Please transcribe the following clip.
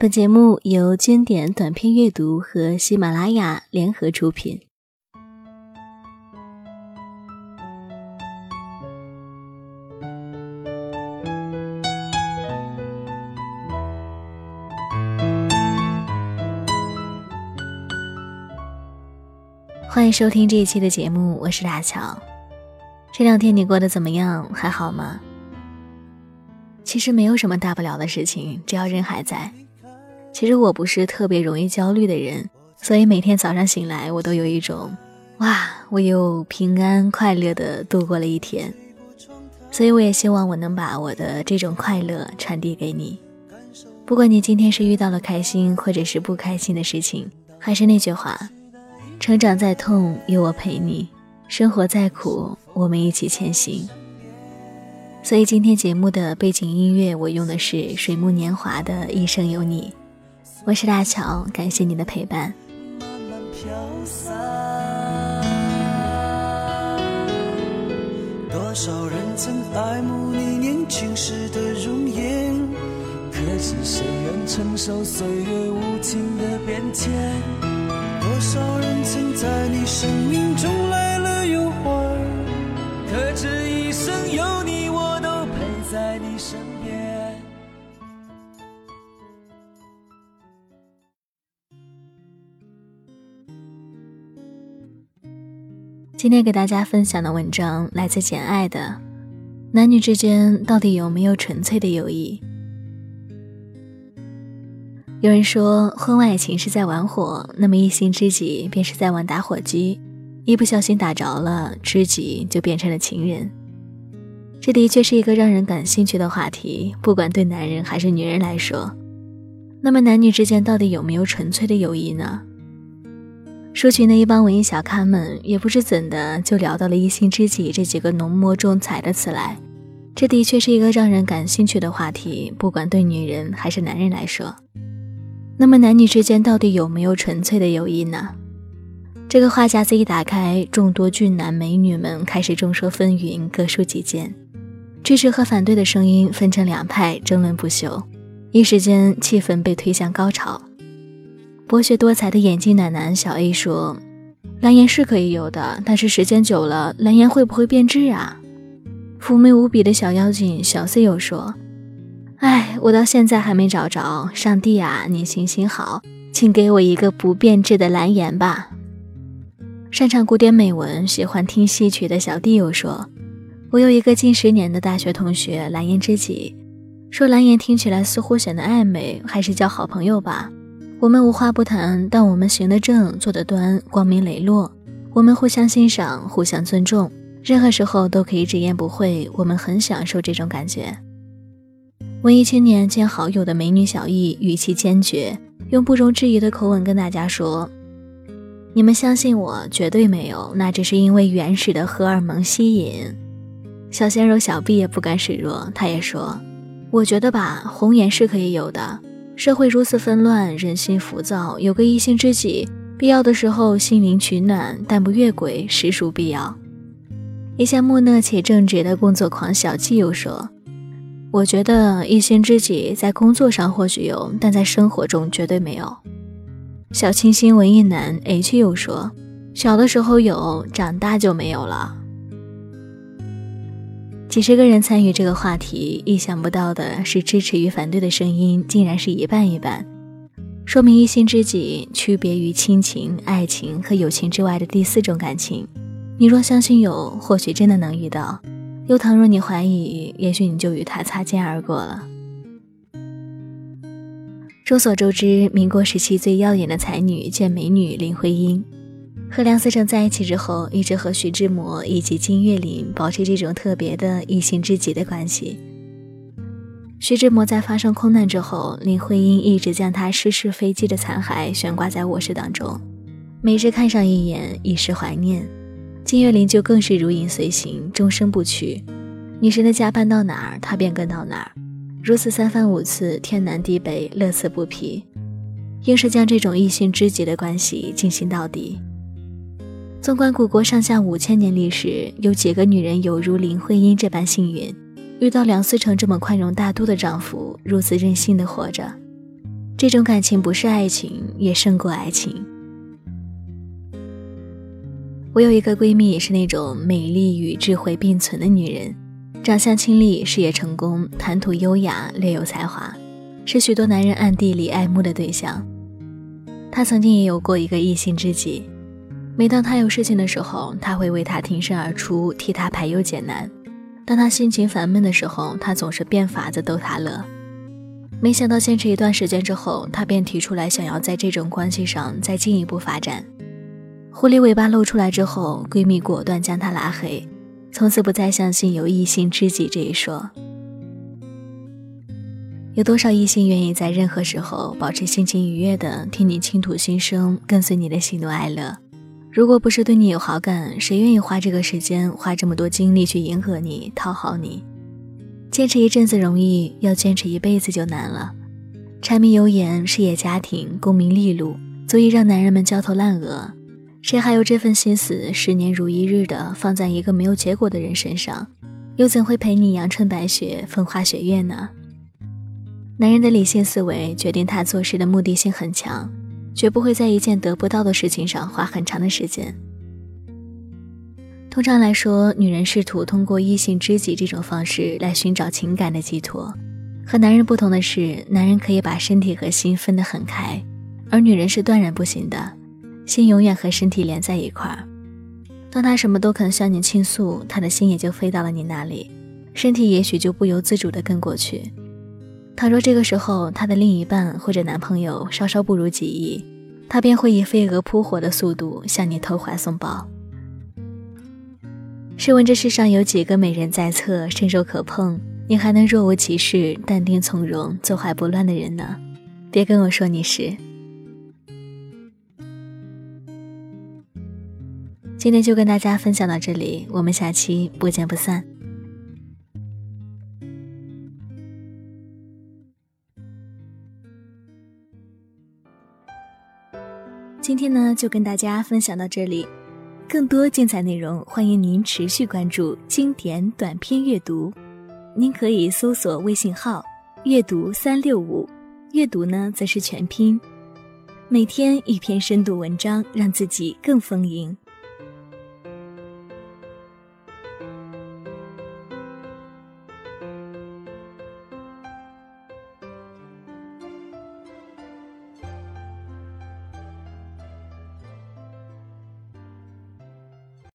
本节目由经典短篇阅读和喜马拉雅联合出品。欢迎收听这一期的节目，我是大乔。这两天你过得怎么样？还好吗？其实没有什么大不了的事情，只要人还在。其实我不是特别容易焦虑的人，所以每天早上醒来，我都有一种，哇，我又平安快乐的度过了一天。所以我也希望我能把我的这种快乐传递给你。不管你今天是遇到了开心或者是不开心的事情，还是那句话，成长再痛有我陪你，生活再苦我们一起前行。所以今天节目的背景音乐，我用的是水木年华的《一生有你》。我是大乔，感谢你的陪伴。慢慢飘散多少人曾爱慕你年轻时的容颜，可是谁愿承受岁月无情的变迁？多少人曾在你生命中来了又还，可知一生有你，我都陪在你身边。今天给大家分享的文章来自《简爱》的，男女之间到底有没有纯粹的友谊？有人说，婚外情是在玩火，那么一心知己便是在玩打火机，一不小心打着了，知己就变成了情人。这的确是一个让人感兴趣的话题，不管对男人还是女人来说。那么，男女之间到底有没有纯粹的友谊呢？书群的一帮文艺小咖们也不知怎的就聊到了“一心知己”这几个浓墨重彩的词来，这的确是一个让人感兴趣的话题，不管对女人还是男人来说。那么男女之间到底有没有纯粹的友谊呢？这个话匣子一打开，众多俊男美女们开始众说纷纭，各抒己见，支持和反对的声音分成两派，争论不休，一时间气氛被推向高潮。博学多才的眼镜奶奶小 A 说：“蓝颜是可以有的，但是时间久了，蓝颜会不会变质啊？”妩媚无比的小妖精小 C 又说：“哎，我到现在还没找着，上帝啊，你行行好，请给我一个不变质的蓝颜吧。”擅长古典美文、喜欢听戏曲的小弟又说：“我有一个近十年的大学同学，蓝颜知己，说蓝颜听起来似乎显得暧昧，还是交好朋友吧。”我们无话不谈，但我们行得正，坐得端，光明磊落。我们互相欣赏，互相尊重，任何时候都可以直言不讳。我们很享受这种感觉。文艺青年见好友的美女小易，语气坚决，用不容置疑的口吻跟大家说：“你们相信我，绝对没有，那只是因为原始的荷尔蒙吸引。”小鲜肉小毕也不甘示弱，他也说：“我觉得吧，红颜是可以有的。”社会如此纷乱，人心浮躁，有个一心知己，必要的时候心灵取暖，但不越轨，实属必要。一向木讷且正直的工作狂小季又说：“我觉得一心知己在工作上或许有，但在生活中绝对没有。”小清新文艺男 H 又说：“小的时候有，长大就没有了。”几十个人参与这个话题，意想不到的是，支持与反对的声音竟然是一半一半，说明一心知己区别于亲情、爱情和友情之外的第四种感情。你若相信有，或许真的能遇到；又倘若你怀疑，也许你就与他擦肩而过了。众所周知，民国时期最耀眼的才女见美女林徽因。和梁思成在一起之后，一直和徐志摩以及金岳霖保持这种特别的异性知己的关系。徐志摩在发生空难之后，林徽因一直将他失事飞机的残骸悬挂在卧室当中，每日看上一眼，以示怀念。金岳霖就更是如影随形，终生不娶。女神的家搬到哪儿，他便跟到哪儿，如此三番五次，天南地北，乐此不疲，硬是将这种异性知己的关系进行到底。纵观古国上下五千年历史，有几个女人有如林徽因这般幸运，遇到梁思成这么宽容大度的丈夫，如此任性的活着？这种感情不是爱情，也胜过爱情。我有一个闺蜜，是那种美丽与智慧并存的女人，长相清丽，事业成功，谈吐优雅，略有才华，是许多男人暗地里爱慕的对象。她曾经也有过一个异性知己，每当她有事情的时候，他会为他挺身而出，替他排忧解难；当她心情烦闷的时候，他总是变法子逗她乐。没想到坚持一段时间之后，他便提出来想要在这种关系上再进一步发展。狐狸尾巴露出来之后，闺蜜果断将他拉黑，从此不再相信有异性知己这一说。有多少异性愿意在任何时候保持心情愉悦的听你倾吐心声，跟随你的喜怒哀乐？如果不是对你有好感，谁愿意花这个时间，花这么多精力去迎合你、讨好你？坚持一阵子容易，要坚持一辈子就难了。柴米油盐、事业家庭、功名利禄，足以让男人们焦头烂额。谁还有这份心思，十年如一日的放在一个没有结果的人身上？又怎会陪你阳春白雪、风花雪月呢？男人的理性思维决定他做事的目的性很强，绝不会在一件得不到的事情上花很长的时间。通常来说，女人试图通过异性知己这种方式来寻找情感的寄托。和男人不同的是，男人可以把身体和心分得很开，而女人是断然不行的。心永远和身体连在一块儿，当他什么都肯向你倾诉，他的心也就飞到了你那里，身体也许就不由自主地跟过去。倘若这个时候他的另一半或者男朋友稍稍不如己意，他便会以飞蛾扑火的速度向你投怀送抱。试问这世上有几个美人在侧，伸手可碰，你还能若无其事、淡定从容、坐怀不乱的人呢？别跟我说你是。今天就跟大家分享到这里，我们下期不见不散。今天呢，就跟大家分享到这里，更多精彩内容，欢迎您持续关注经典短篇阅读。您可以搜索微信号“阅读三六五”，阅读呢则是全拼，每天一篇深度文章，让自己更丰盈。